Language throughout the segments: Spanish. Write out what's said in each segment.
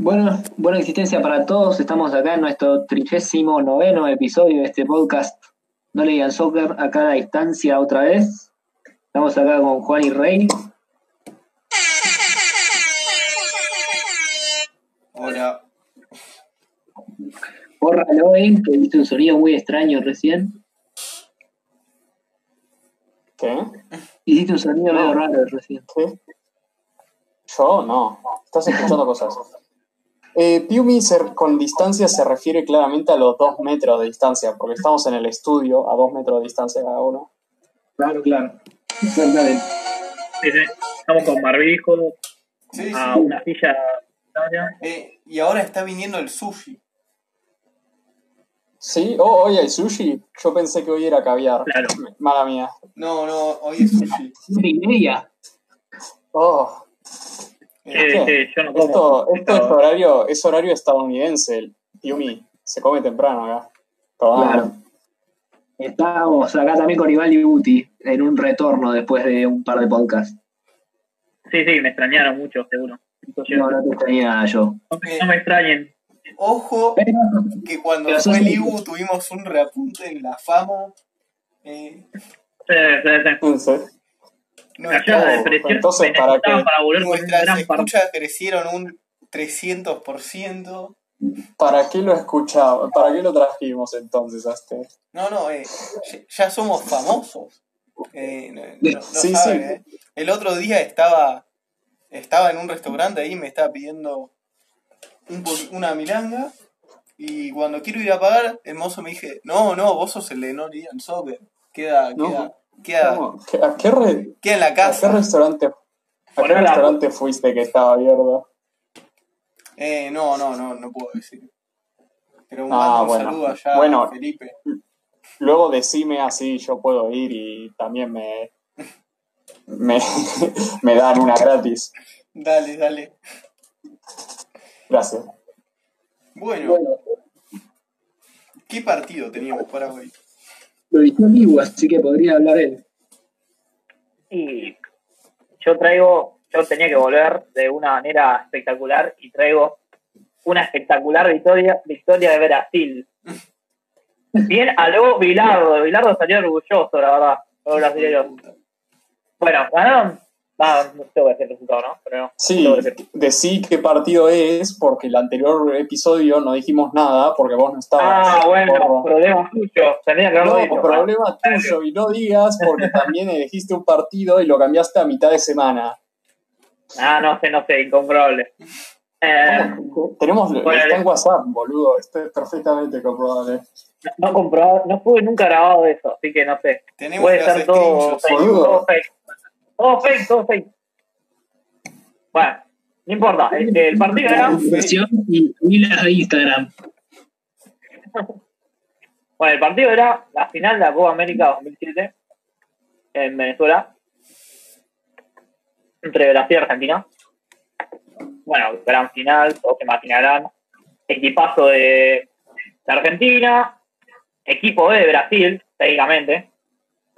Bueno, buena existencia para todos. Estamos acá en nuestro trigésimo noveno episodio de este podcast. No le digan soccer a la distancia otra vez. Estamos acá con Juan y Rey. Hola. Bórralo, eh, que viste un sonido muy extraño recién. ¿Qué? Hiciste un sonido medio raro recién. ¿Qué? Yo no. Estás escuchando cosas. Eh, Piumi se- con distancia se refiere claramente a los dos metros de distancia, porque estamos en el estudio a dos metros de distancia cada uno. Claro, claro. Exactamente. Sí, sí. Estamos con barbijo, Sí, a una silla. Eh, y ahora está viniendo el sushi. ¿Sí? Oh, hoy hay sushi. Yo pensé que hoy era caviar. Claro. Mala mía. No, no, hoy es sushi. Y media. Oh, Sí, Eh, sí, yo no como. esto, esto es horario, es horario estadounidense. Piumi se come temprano acá. Tomá. Claro. Estábamos acá también con Iván Libuti en un retorno después de un par de podcasts. Sí, sí, me extrañaron mucho, seguro. Entonces, No, no te extrañaba yo. no, me- no me extrañen. Ojo Pero, que cuando Pero fue el Ibu tuvimos un reapunte en la fama. Eh, Sí, sí, sí. Entonces, no, Cayó la no, depresión entonces, que ¿para necesitaba qué? para volver con un nuestras gran escuchas crecieron un 300%. ¿para qué lo escuchamos? ¿Para qué lo trajimos entonces a este? No, no, eh, ya- somos famosos. Eh, no, no- no Sí, saben, sí. eh. El otro día estaba, estaba en un restaurante ahí, me estaba pidiendo un una milanga. Y cuando quiero ir a pagar, el mozo me dije, no, no, vos sos el de No Ligan Soccer. Queda, No. queda, queda, ¿Cómo? ¿Qué- ¿A qué, re- queda en la a qué casa. restaurante, a qué Ponelo la- restaurante fuiste que estaba abierto? Eh, no, no, no, no puedo decir. Pero Ah, un bueno. saludo allá Bueno. a Felipe. Luego decime así, yo puedo ir y también me, me, me dan una gratis. Dale, dale. Gracias. Bueno, bueno, ¿qué partido teníamos para hoy? Lo hizo Libu, así que podría hablar él. Y yo traigo, yo tenía que volver de una manera espectacular y traigo una espectacular victoria, victoria de Brasil. Bien, aló Bilardo, Bilardo salió orgulloso, la verdad, los brasileños. Bueno, ganaron, ah, no tengo que decir el resultado, ¿no? Pero no, Sí, tengo que decir. decí qué partido es, porque el anterior episodio no dijimos nada, porque vos no estabas. Ah, bueno, problema tuyo, que No, dicho. problema tuyo, y no digas porque también elegiste un partido y lo cambiaste a mitad de semana. Ah, no sé, no sé, incomprobable. Eh, Tenemos, Bueno, está en WhatsApp, boludo, esto es perfectamente comprobable. no comprobado, no estuve nunca grabado de eso, así que no sé. Tenemos Puede ser todo todo fake. Todo fake, todo fake. Bueno, no importa. El, el partido era. Y, y de Instagram. Bueno, el partido era la final de la Copa América 2007 en Venezuela. Entre Brasil y Argentina. Bueno, gran final, todos se imaginarán. Equipazo de, de Argentina, equipo B de Brasil, técnicamente.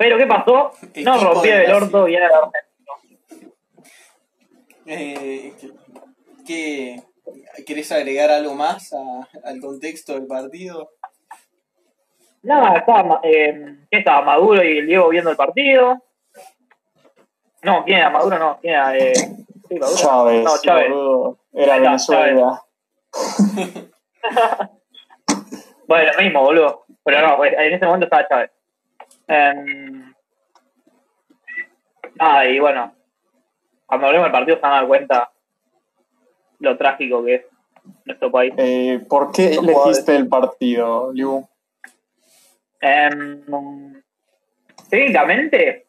Pero ¿qué pasó? No de el Brasil. orto bien el argentino. Eh, ¿qué, ¿Querés agregar algo más a- al contexto del partido? Nada, estaba, eh, ¿qué estaba? Maduro y el Diego viendo el partido. No, ¿quién era Maduro? No, ¿quién era? Eh, sí, Maduro. Chávez, No, Chávez. era está, Venezuela. Bueno, lo mismo, boludo. Pero no, pues, en ese momento estaba Chávez. Em, nada, y bueno, cuando hablemos del partido se van a dar cuenta lo trágico que es nuestro país. Eh, ¿Por qué elegiste el partido, Liu? Em, técnicamente,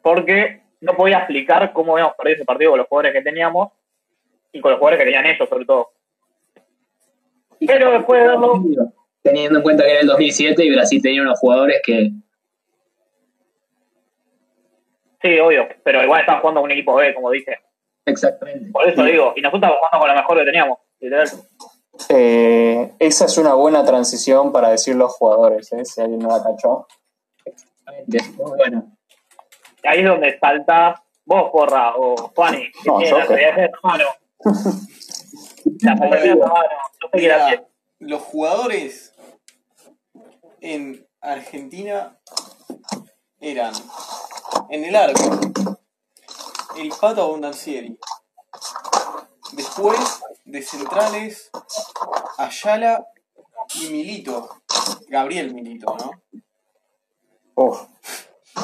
porque no podía explicar cómo habíamos perdido ese partido con los jugadores que teníamos y con los jugadores que tenían ellos, sobre todo. Pero después de verlo, Teniendo en cuenta que era el 2007 y Brasil tenía unos jugadores que. sí, obvio, pero igual estaban jugando con un equipo B, como dije. Exactamente. Por eso digo, y nosotros estábamos jugando con lo mejor que teníamos, literal. Eh, esa es una buena transición para decir los jugadores, ¿eh? si alguien no la cachó. Exactamente. Muy bueno. Ahí es donde salta vos, porra, o Juani, que No, tiene yo la realidad de hermano. La fotografía Bueno. no, no sé qué era Mira, bien. los jugadores en Argentina eran en el arco el Pato Abondancieri. Después de centrales Ayala y Milito. Gabriel Milito, ¿no? Uf.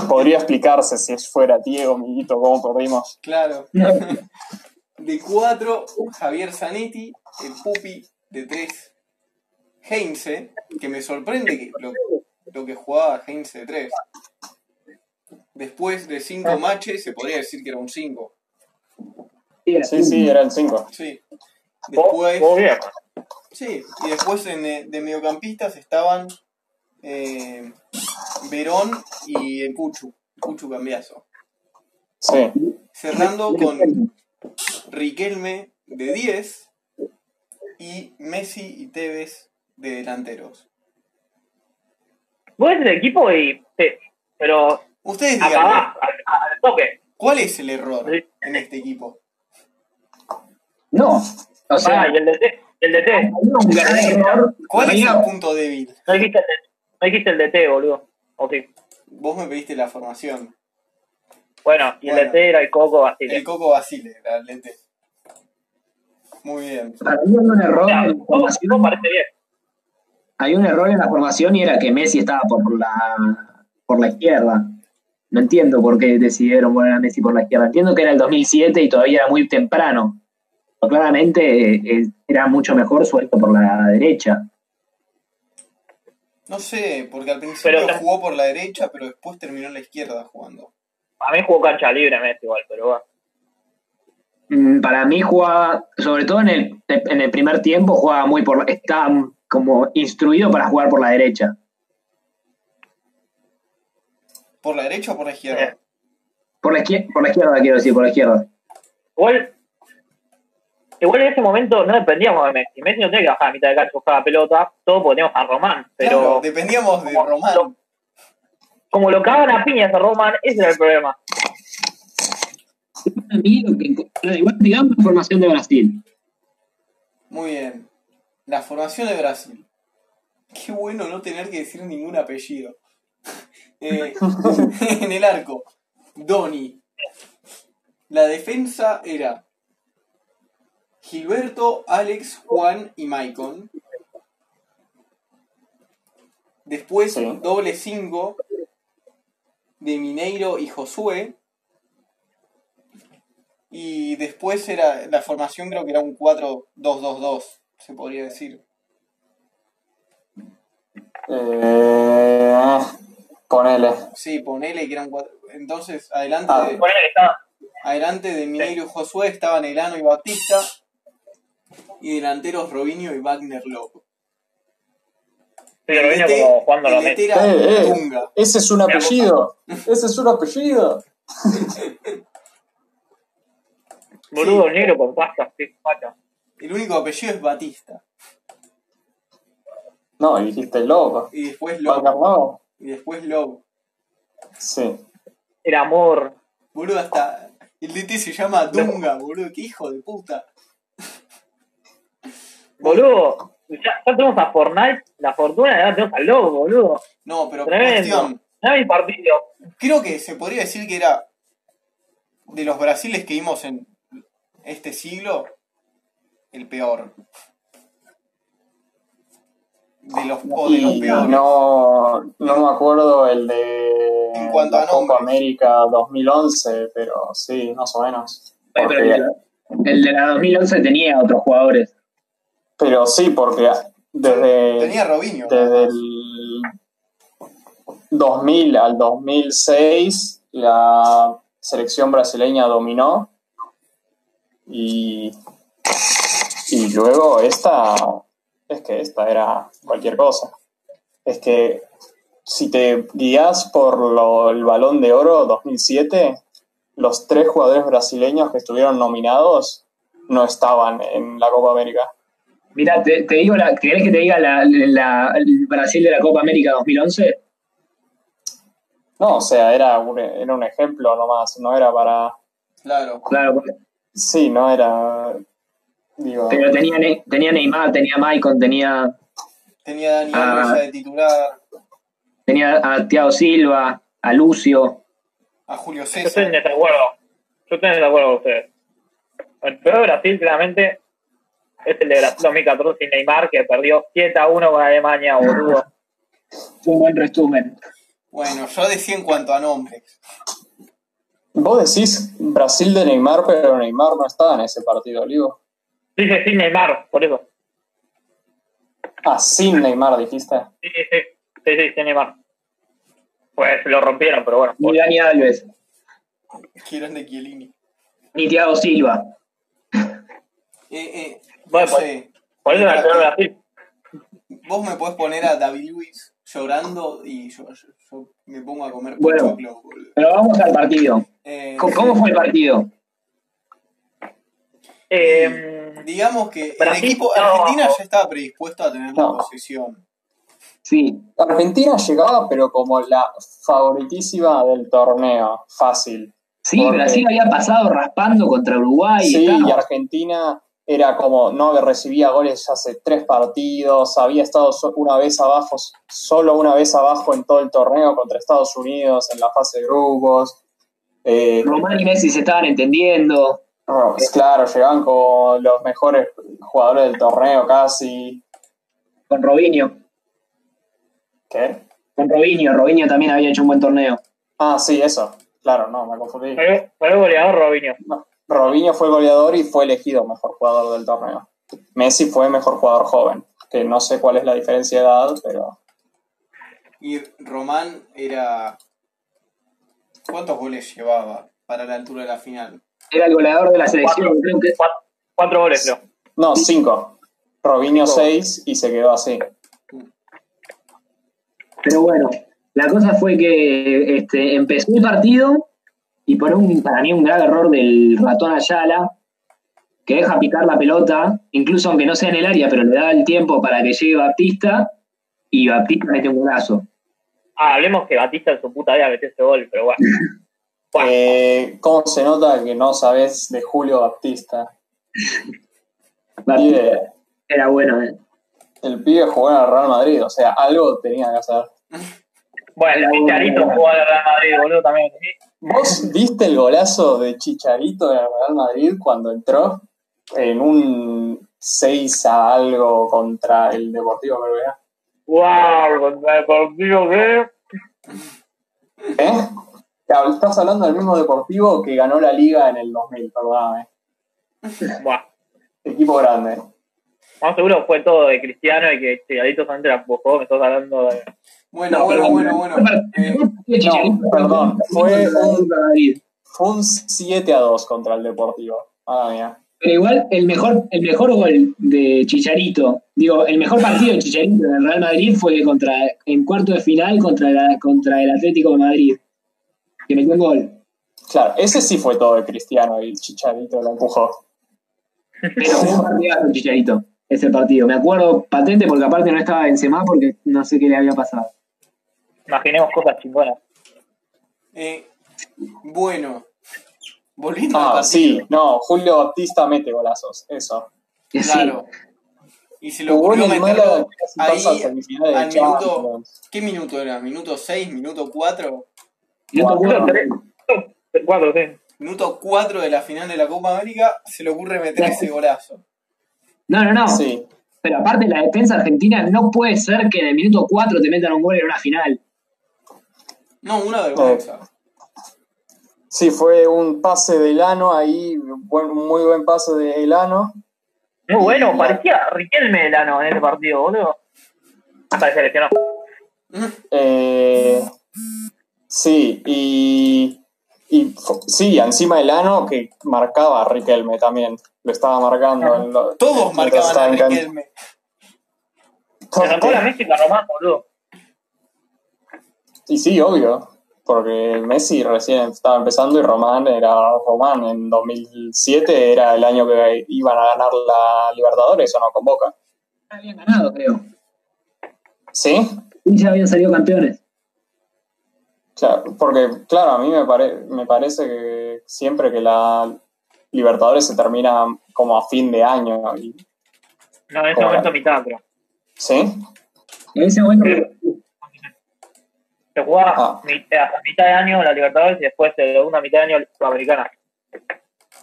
Podría explicarse si fuera Diego, Miguito, cómo perdimos. Claro. De cuatro, Javier Zanetti, el Pupi de tres, Heinze, que me sorprende que lo, lo que jugaba Heinze de tres. Después de cinco matches, se podría decir que era un 5. Sí, sí, era el 5. Sí. Después, vos bien. sí, y después en, eh, de mediocampistas estaban eh, Verón y el Cuchu, el Cuchu Cambiazo. Sí. Cerrando con Riquelme de 10 y Messi y Tevez de delanteros. Vos ves el equipo y. sí, pero Ustedes acabás al, al toque. ¿cuál es el error Sí. en este equipo? No, o sea, Ah, y el DT. El DT. había un gran error. ¿Cuál es el punto débil? No dijiste el DT, no dijiste el DT boludo. O sí. Vos me pediste la formación. Bueno, y el Bueno. DT era el Coco Basile. El Coco Basile, era el DT. Muy bien. Para mí un error Ya, en la todo, formación. todo parece bien. Hay un error en la formación y era que Messi estaba por la por la izquierda. No entiendo por qué decidieron poner a Messi por la izquierda. Entiendo que era el 2007 y todavía era muy temprano. Pero claramente eh, era mucho mejor suelto por la derecha. No sé, porque al principio Pero- jugó por la derecha, pero después terminó en la izquierda jugando. A mí jugó cancha libre Messi igual, pero bueno. Mm, Para mí jugaba, sobre todo en el, en el primer tiempo, jugaba muy por la, estaba como instruido para jugar por la derecha. ¿Por la derecha o por la izquierda? Por la izquierda, por la izquierda quiero decir, por la izquierda. Igual, igual en ese momento no dependíamos de Messi. Messi no tenía que bajar a mitad de cancha a buscar la pelota, todos poníamos a Román. Pero Claro, dependíamos de como- Román. como lo cagaban a piñas a Román, ese era el problema. Lo igual digamos la formación de Brasil. Muy bien. La formación de Brasil. Qué bueno no tener que decir ningún apellido. Eh, en el arco, Doni. La defensa era Gilberto, Alex, Juan y Maicon. Después, Sí. doble 5 de Mineiro y Josué. Y después era la formación, creo que era un 4-2-2-2, se podría decir. Eh, ponele. Sí, ponele que eran cuatro. Entonces, adelante, Ah, de, Ponele estaba- adelante de Mineiro y Josué estaban Elano y Bautista. Y delanteros Robinho y Wagner Loco. vino DT como jugando a el los DT Messi. era Eh, eh. Ese es un apellido. Ese es un apellido. Boludo negro con pasta, sí, pata. El único apellido es Batista. No, dijiste loco. Y después Lobo. Y después Lobo. Sí. Era amor. Boludo, hasta el DT se llama Dunga, boludo. Qué hijo de puta. Boludo, ya, ya tenemos a Fortnite, la fortuna, ya tenemos al lobo, boludo. No, pero Tremendo. cuestión. No hay partido. Creo que se podría decir que era de los Brasiles que vimos en este siglo, el peor. De los, o de los Y peores. no, no me acuerdo el de En cuanto a la Copa nombres. América 2011, pero sí, más o menos. Oye, pero Porque- el, el de la 2011 tenía otros jugadores. pero sí, porque desde, Tenía Robinho. desde el 2000 al 2006 la selección brasileña dominó y, y luego esta, es que esta era cualquier cosa. Es que si te guías por lo- el balón de oro 2007, los tres jugadores brasileños que estuvieron nominados no estaban en la Copa América. Mira, te, te digo, la, ¿querés que te diga la, la- el Brasil de la Copa América 2011? No, o sea, era un, era un ejemplo nomás, no era para... Claro. Claro, porque Sí, no era... Digo, Pero tenía, Ne- tenía Neymar, tenía Maicon, tenía, Tenía a Dani. Alves ya de titular, tenía a Thiago Silva, a Lucio. a Julio Yo estoy en César. desacuerdo. Yo estoy en desacuerdo con ustedes. El peor de Brasil, claramente, es el de Brasil 2014 sin Neymar, que perdió 7 a 1 con Alemania, boludo. Fue un buen resumen. Bueno, yo decía en cuanto a nombres. vos decís Brasil de Neymar, pero Neymar no estaba en ese partido, Olivo. Dice sin Neymar, por eso. Ah, sin Neymar, dijiste. Sí, sí, sí. Sí, sí, sin Neymar. Pues lo rompieron, pero bueno. Ni Dani Alves, Que eran de Chiellini. ni Thiago Silva. Eh, eh, Bueno, no sé, Por eso el peor de Brasil. vos me podés poner a David Luis llorando y yo, yo- yo me pongo a comer Bueno. Pero vamos al partido. Eh, ¿Cómo, cómo fue el partido? Eh, Digamos que el equipo Argentina ya estaba predispuesto a tener la No. posesión. Sí, Argentina llegaba, pero como la favoritísima del torneo, fácil. sí, Porque- Brasil había pasado raspando contra Uruguay. Sí, y Argentina era como, no recibía goles ya hace tres partidos, había estado una vez abajo, solo una vez abajo en todo el torneo contra Estados Unidos en la fase de grupos. Eh, Román y Messi se estaban entendiendo. Pues claro, llegaban con los mejores jugadores del torneo casi. Con Robinho. ¿Qué? Con Robinho. Robinho también había hecho un buen torneo. Ah, sí, eso. Claro, no, me confundí. fue fue el goleador Robinho. No, Robinho fue goleador y fue elegido mejor jugador del torneo. Messi fue mejor jugador joven, que no sé cuál es la diferencia de edad, pero Y Román era. ¿Cuántos goles llevaba para la altura de la final? Era el goleador de la selección. Cuatro. Creo que Cuatro, cuatro goles, creo. no, cinco. Robinho Cinco. seis y se quedó así. Pero bueno, la cosa fue que este, empezó el partido y por un, para mí un grave error del ratón Ayala, que deja picar la pelota, incluso aunque no sea en el área, pero le da el tiempo para que llegue Baptista, y Baptista mete un golazo. Ah, hablemos que Batista en su puta vida metió ese gol, pero bueno. Eh, ¿Cómo se nota que no sabes de Julio Baptista? Baptista Pibe, era bueno, ¿eh? el pibe jugó en el Real Madrid, o sea, algo tenía que hacer. bueno, el Chicharito jugó al Real Madrid, boludo, también. ¿Vos viste el golazo de Chicharito en el Real Madrid cuando entró en un 6 a algo contra el Deportivo Melbourne? Wow, contra el partido que. ¿Eh? Claro, Estás hablando del mismo Deportivo que ganó la Liga en el 2000, perdóname. Buah. Equipo grande. Más seguro fue todo de Cristiano y que Chicharito solamente la empujó, me estás hablando de. Bueno, No, bueno, pero- bueno, bueno. Eh, No, perdón, fue un-. Fue un 7 a 2 contra el Deportivo. Madre mía. Pero igual, el mejor, el mejor gol de Chicharito, digo, el mejor partido de Chicharito en el Real Madrid fue contra, en cuarto de final contra, la- contra el Atlético de Madrid, que metió un gol. Claro, ese sí fue todo de Cristiano y Chicharito lo empujó. Pero fue un partidazo Chicharito, ese partido. Me acuerdo patente porque aparte no estaba Benzema porque no sé qué le había pasado. Imaginemos cosas chingonas. eh, bueno, volviendo Ah, sí, no, Julio Baptista mete golazos, eso. Claro. Y se en ocurrió el meterlo ahí al minuto. ¿Qué minuto era? ¿Minuto 6? ¿Minuto 4? Minuto Bueno, cuatro. tres. Cuatro, sí. Minuto 4 de la final de la Copa América, se le ocurre meter ese golazo. No, no, no. Sí, Pero aparte la defensa argentina no puede ser que en el minuto 4 te metan un gol en una final. No, una vergüenza. sí, fue un pase de Elano ahí, buen- un muy buen pase de Elano. Muy bueno, parecía Riquelme Delano en ese partido, boludo. Hasta que se lesionó. Eh, sí, y, y sí, encima Elano que marcaba a Riquelme también, lo estaba marcando. en lo- Todos marcaban a. Riquelme. Se arrancó la Messi y la Román, boludo. Y sí, obvio, porque Messi recién estaba empezando y Román era Román. En 2007 era el año que iban a ganar la Libertadores o no con Boca. Habían ganado, creo. ¿Sí? Y ya habían salido campeones. Claro, porque, claro, a mí me, pare- me parece que siempre que la Libertadores se termina como a fin de año. y- No, en ese momento mitad, pero. ¿Sí? En ese momento, Se jugaba Ah. hasta mitad de año la Libertadores y después de la segunda mitad de año la Sudamericana.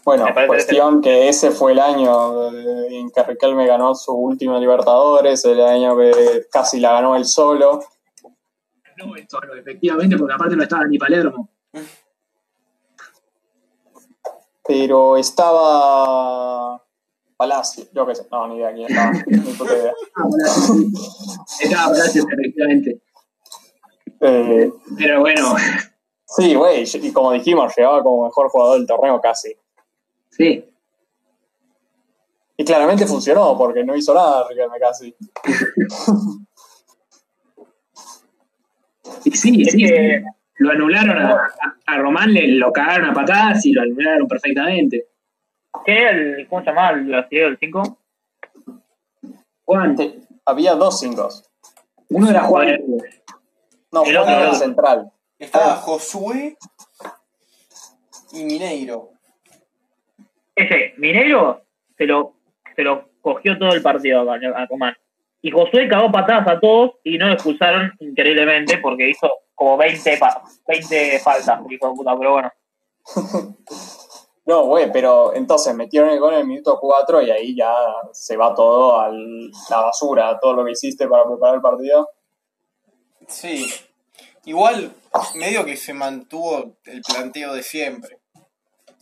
Bueno, cuestión que ese fue el año eh, en que Riquelme ganó su última Libertadores, el año que casi la ganó él solo. No es solo, efectivamente, porque aparte no estaba ni Palermo. Pero estaba Palacio, yo qué sé, no, ni idea quién estaba, ni puta idea. Ah, Palacio. Estaba Palacios, efectivamente. Eh, Pero bueno, sí, güey, y como dijimos, llegaba como mejor jugador del torneo casi. sí. Y claramente funcionó, porque no hizo nada Riquelme casi. Y sí, Es sí, que- sí. Lo anularon a, a- Román, le, lo cagaron a patadas y lo anularon perfectamente. ¿Qué era el. ¿Cómo se llamaba el brasileño del 5? Juan, Te- Había dos singles. uno era Juan. No, El Juan otro era el central. Estaba Josué y Mineiro. Ese, Mineiro se lo, se lo cogió todo el partido a, a Román. Y Josué cagó patadas a todos y no lo expulsaron increíblemente porque hizo como 20, pa- 20 faltas, hijo de puta, pero bueno. No, güey, pero entonces metieron el gol en el minuto 4 y ahí ya se va todo a la basura, todo lo que hiciste para preparar el partido. Sí. Igual, medio que se mantuvo el planteo de siempre.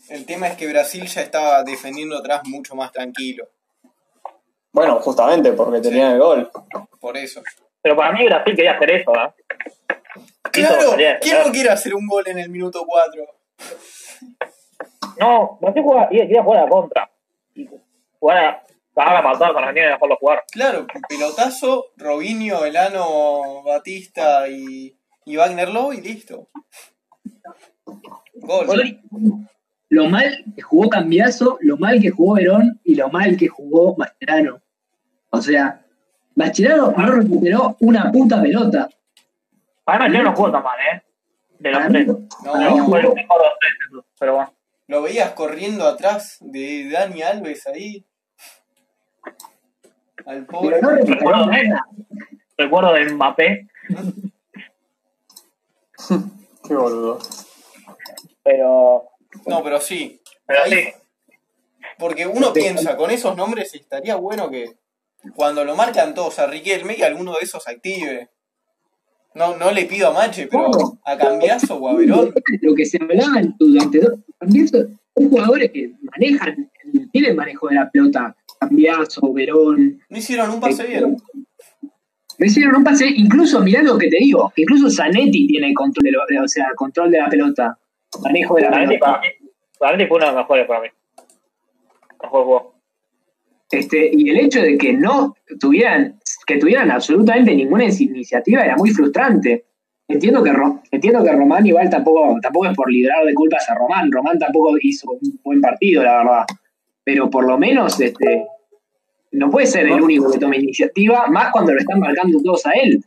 El tema es que Brasil ya estaba defendiendo atrás mucho más tranquilo. Bueno, justamente porque tenían el gol. Por eso. Pero para mí Brasil quería hacer eso, ¿eh? Claro, quería ¿quién hacer. no quiere hacer un gol en el minuto 4? No, Brasil jugaba- quería jugar a la contra. Y jugar a a patada con Argentina y dejarlo jugar. Claro, pelotazo, Robinho, Elano, Batista y, y Wagner Lowe y listo. Gol. Lo mal que jugó Cambiazo, lo mal que jugó Verón y lo mal que jugó Mascherano. O sea, Mascherano no recuperó una puta pelota. Para mí no jugó tan mal, ¿eh? De los tres. No, para mí Fue el jugó- mejor de los tres, eso, pero bueno. Lo veías corriendo atrás de Dani Alves ahí. Al pobre. pero no recuperó nada. Recuerdo de Mbappé, Qué boludo. pero. No, pero sí. Pero Ahí- sí. Porque uno piensa, con esos nombres estaría bueno que cuando lo marcan todos a Riquelme, que alguno de esos active. No, no le pido a Mache, pero a Cambiazo o a Verón. Lo que se hablaba en- durante dos Cambiazo, son jugadores que manejan, tienen manejo de la pelota. Cambiazo, Verón. No hicieron un pase bien. Me hicieron un pase, incluso mirá lo que te digo, incluso Zanetti tiene control de, lo- o sea, control de la pelota, manejo de la pelota. para mí- realmente fue uno de los mejores para mí. Mejor jugó. Este, y el hecho de que no tuvieran, que tuvieran absolutamente ninguna iniciativa era muy frustrante. Entiendo que, Ro- entiendo que Román igual tampoco, tampoco es por librar de culpas a Román. Román tampoco hizo un buen partido, la verdad. Pero por lo menos este, no puede ser el único que tome iniciativa, más cuando lo están marcando todos a él.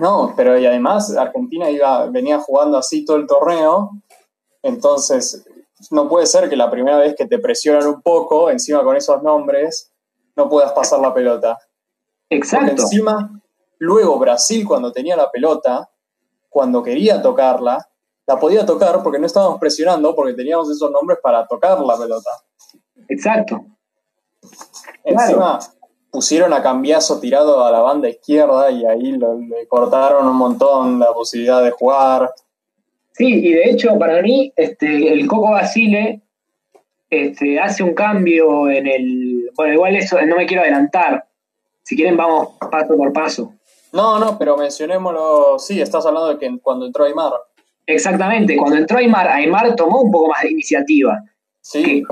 No, pero y además Argentina iba, venía jugando así todo el torneo, entonces no puede ser que la primera vez que te presionan un poco, encima con esos nombres, no puedas pasar la pelota. Porque Exacto. encima, luego Brasil cuando tenía la pelota, cuando quería tocarla, la podía tocar porque no estábamos presionando, porque teníamos esos nombres para tocar la pelota. Exacto. Encima pusieron a Cambiazo tirado a la banda izquierda y ahí lo- le cortaron un montón la posibilidad de jugar. Sí, y de hecho, para mí, este, el Coco Basile este, hace un cambio en el. Bueno, igual eso no me quiero adelantar. Si quieren, vamos paso por paso. No, no, pero mencionémoslo. Sí, estás hablando de que cuando entró Aymar. Exactamente, cuando entró Aymar, Aymar tomó un poco más de iniciativa. Sí, que-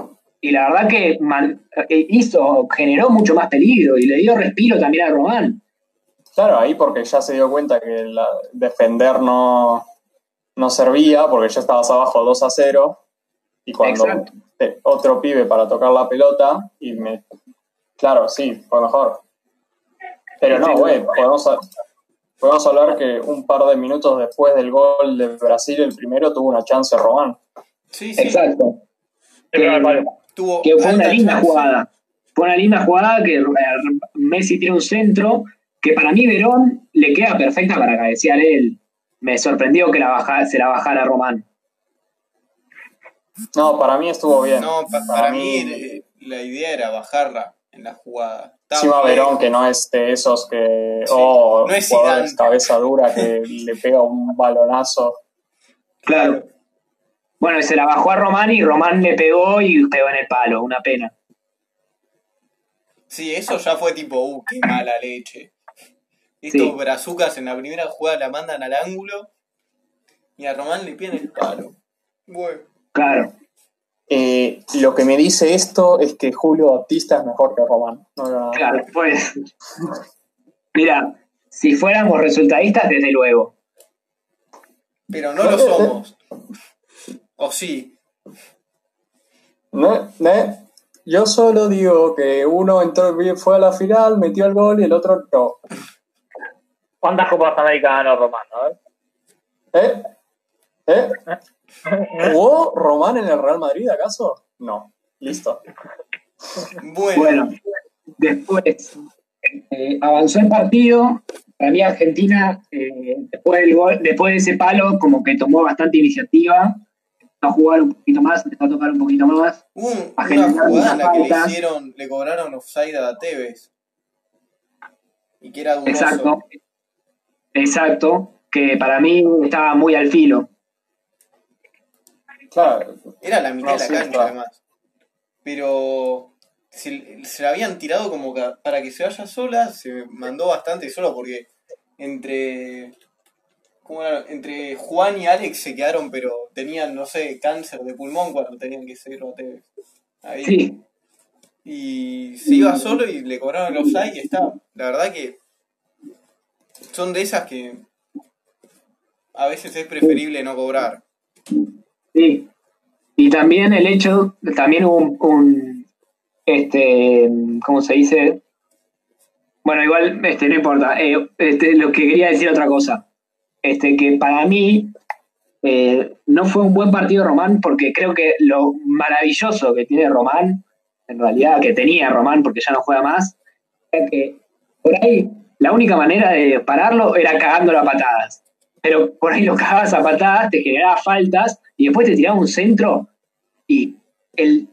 y la verdad que man- eh, hizo, generó mucho más peligro y le dio respiro también a Román. claro, ahí porque ya se dio cuenta que la- defender no, no servía, porque ya estabas abajo 2 a 0. Y cuando te- otro pibe para tocar la pelota, y me. Claro, sí, fue mejor. Pero no, güey, podemos, a- podemos hablar que un par de minutos después del gol de Brasil, el primero tuvo una chance Román. Sí, sí. Exacto. al palo. Tuvo que fue una linda chance. jugada. Fue una linda jugada que eh, Messi tiene un centro que para mí Verón le queda perfecta para cabecear él. Me sorprendió que la baja, se la bajara Román. No, para mí estuvo bien. No, pa- para, mí eh, la idea era bajarla en la jugada. Encima Verón, que no es de esos que. Sí, Oh, no es jugador cabeza dura que le pega un balonazo. Claro. Bueno, y se la bajó a Román y Román le pegó y pegó en el palo. Una pena. Sí, eso ya fue tipo, uh, qué mala leche. Estos Sí. brazucas en la primera jugada la mandan al ángulo y a Román le piden el palo. Bueno. Claro. Eh, lo que me dice esto es que Julio Bautista es mejor que Román. No, no, no. Claro, pues. Mira, si fuéramos resultadistas, desde luego. Pero no lo somos. O sí. No, no, Yo solo digo que uno entró fue a la final, metió el gol y el otro no. ¿Cuántas Copas América ganó Román? A ver. ¿Eh? ¿Eh? ¿Jugó Román en el Real Madrid acaso? No. Listo. Bueno. Bueno, después eh, avanzó el partido. Para mí Argentina, eh, después, del gol, después de ese palo, como que tomó bastante iniciativa. A jugar un poquito más, empezó a tocar un poquito más. Hubo un- a una generar jugada en la que le faltas. hicieron, le cobraron offside a Tevez. Y que era dudoso. Exacto. Exacto. Que para mí estaba muy al filo. Claro. Era la mitad No, de la sí, cancha, claro. además. Pero se, se la habían tirado como que para que se vaya sola, se mandó bastante sola porque entre. ¿cómo era? Entre Juan y Alex se quedaron, pero tenían, no sé, cáncer de pulmón cuando tenían que seguirlo a Tevez. Ahí. Sí, Y se iba solo y le cobraron el offside y está. La verdad que son de esas que a veces es preferible no cobrar. sí. Y también el hecho, también un, un, este, ¿cómo se dice? Bueno, igual, este, no importa. Eh, este, lo que quería decir otra cosa. Este, que para mí eh, no fue un buen partido Román porque creo que lo maravilloso que tiene Román, en realidad que tenía Román porque ya no juega más, es que por ahí la única manera de pararlo era cagándolo a patadas. Pero por ahí lo cagabas a patadas, te generaba faltas y después te tiraba un centro y el,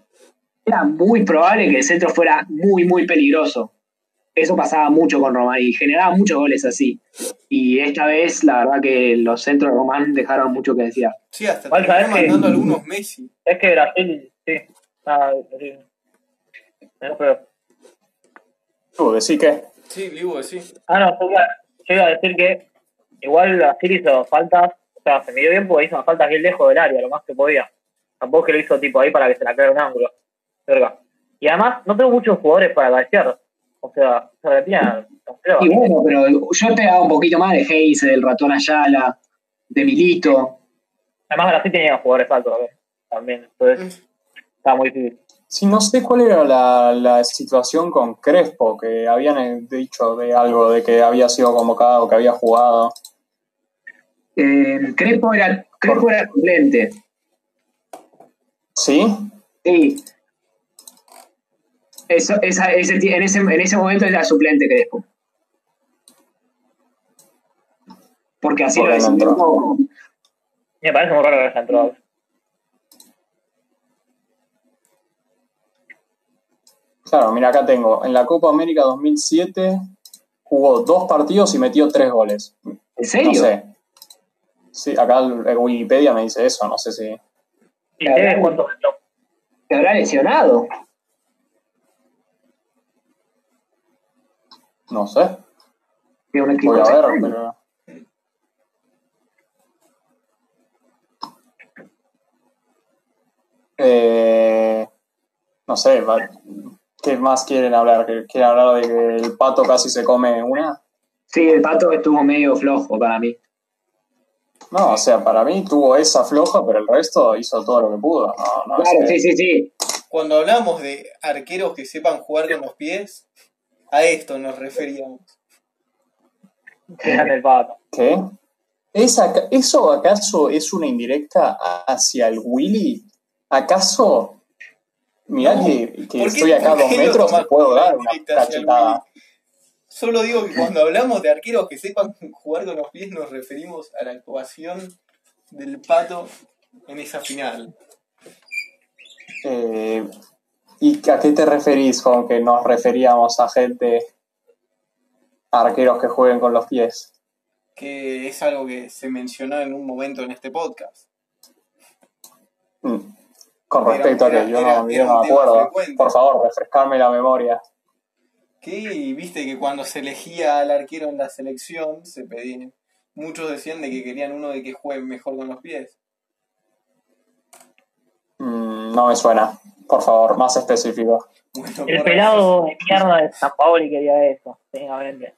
era muy probable que el centro fuera muy, muy peligroso. Eso pasaba mucho con Román y generaba muchos goles así. Y esta vez, la verdad que los centros de Román dejaron mucho que decir. Sí, hasta terminó mandando algunos Messi. Es que Brasil, sí. Ah, sí. No, pero- Tú, decí que. Sí, Libu, sí. Ah, no, yo iba, yo iba a decir que igual Brasil hizo faltas, o sea, se midió bien porque hizo unas faltas bien lejos del área, lo más que podía. Tampoco es que lo hizo tipo ahí para que se la caiga un ángulo. Verga. Y además, no tengo muchos jugadores para cabecear. O sea, Argentina, Y bueno, pero yo esperaba un poquito más de Hayes, del ratón Ayala, de Milito. además Brasil tenía jugadores altos también. también. Entonces, estaba muy difícil. Sí, no sé cuál era la, la situación con Crespo, que habían eh, dicho de algo, de que había sido convocado, que había jugado. Eh, Crespo, era, Crespo era suplente. ¿Sí? Sí. Eso, esa, ese, en, ese, en ese momento era suplente Crespo. Porque así Por lo entró. Me parece muy raro que haya entrado. Claro, mira, acá tengo. En la Copa América 2007 jugó dos partidos y metió tres goles. ¿En serio? No sé. Sí, acá el- el Wikipedia me dice eso, no sé si. ¿Y Tevez cuánto metió? ¿Se habrá lesionado? No sé. Voy a ver, pero. Eh, no sé, va- ¿qué más quieren hablar? ¿Que- ¿Quieren hablar de que el pato casi se come una? Sí, el pato estuvo medio flojo para mí. No, o sea, para mí tuvo esa floja, pero el resto hizo todo lo que pudo. No, no, es Claro, que- sí, sí, sí. Cuando hablamos de arqueros que sepan jugar con los pies, a esto nos referíamos. El pato. ¿Qué? ¿Es ¿Eso acaso es una indirecta hacia el Willy? ¿Acaso Mirá No, que, que ¿por qué- estoy acá a dos metros, te puedo dar una cachetada. Solo digo que cuando hablamos de arqueros que sepan jugar con los pies, nos referimos a la actuación del pato en esa final. Eh, ¿Y a qué te referís con que nos referíamos a gente, a arqueros que jueguen con los pies? Que es algo que se mencionó en un momento en este podcast. Mm. Con Era- respecto a que yo era- no, era yo no un me acuerdo. frecuente. Por favor, refrescame la memoria. Que viste que cuando se elegía al arquero en la selección, se pedía. Muchos decían de que querían uno de que juegue mejor con los pies. Mm, no me suena. Por favor, más específico. Bueno, El pelado de mierda de San Paoli quería eso, técnicamente.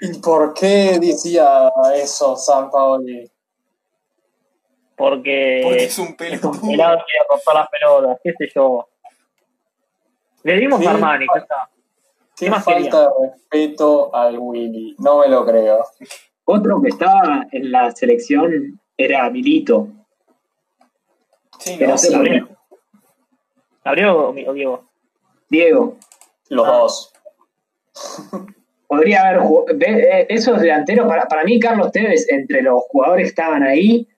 ¿Y por qué decía eso San Paoli? Porque, Porque es un es un pelotudo. pelado que quiere romper las pelotas, qué sé yo. Le dimos a Armani, ya está. Qué ¿Qué más falta de respeto al Willy. No me lo creo. Otro que estaba en la selección era Milito. Sí, Que no, no sé. Gabriel. ¿Gabriel o o Diego? Diego. Los Ah. dos. Podría haber jug- ve- eh, esos delanteros, para, para mí Carlos Tevez, entre los jugadores que estaban ahí,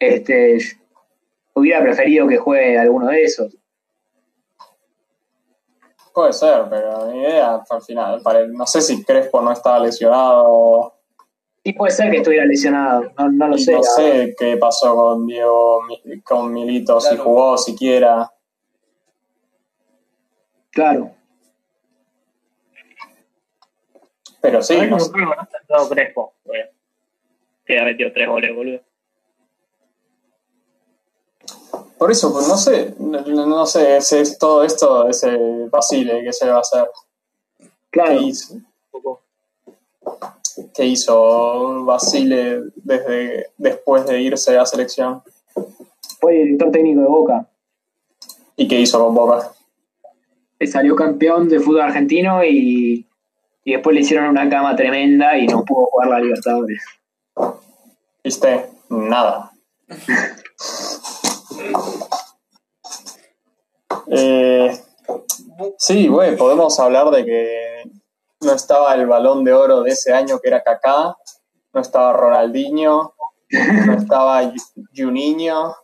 este, hubiera preferido que juegue alguno de esos. Puede ser, pero mi idea al final. pare- No sé si Crespo no estaba lesionado. Sí, puede ser que estuviera lesionado, no, no lo sé. no sé qué pasó con Diego, con Milito, si jugó siquiera. Claro. Pero sí, no no Crespo. Que ha metido tres goles, boludo. Por eso, pues no sé, no, no sé, es, es todo esto, ese Basile, ¿qué se va a hacer? ¿Qué Claro. hizo? ¿Qué hizo Basile desde después de irse a selección? Fue director técnico de Boca. ¿Y qué hizo con Boca? Salió campeón de fútbol argentino y, y después le hicieron una cama tremenda y no pudo jugar la Libertadores. ¿Viste? Nada. Eh, sí, güey, podemos hablar de que no estaba el balón de oro de ese año que era Kaká, no estaba Ronaldinho, no estaba Ju- Juninho,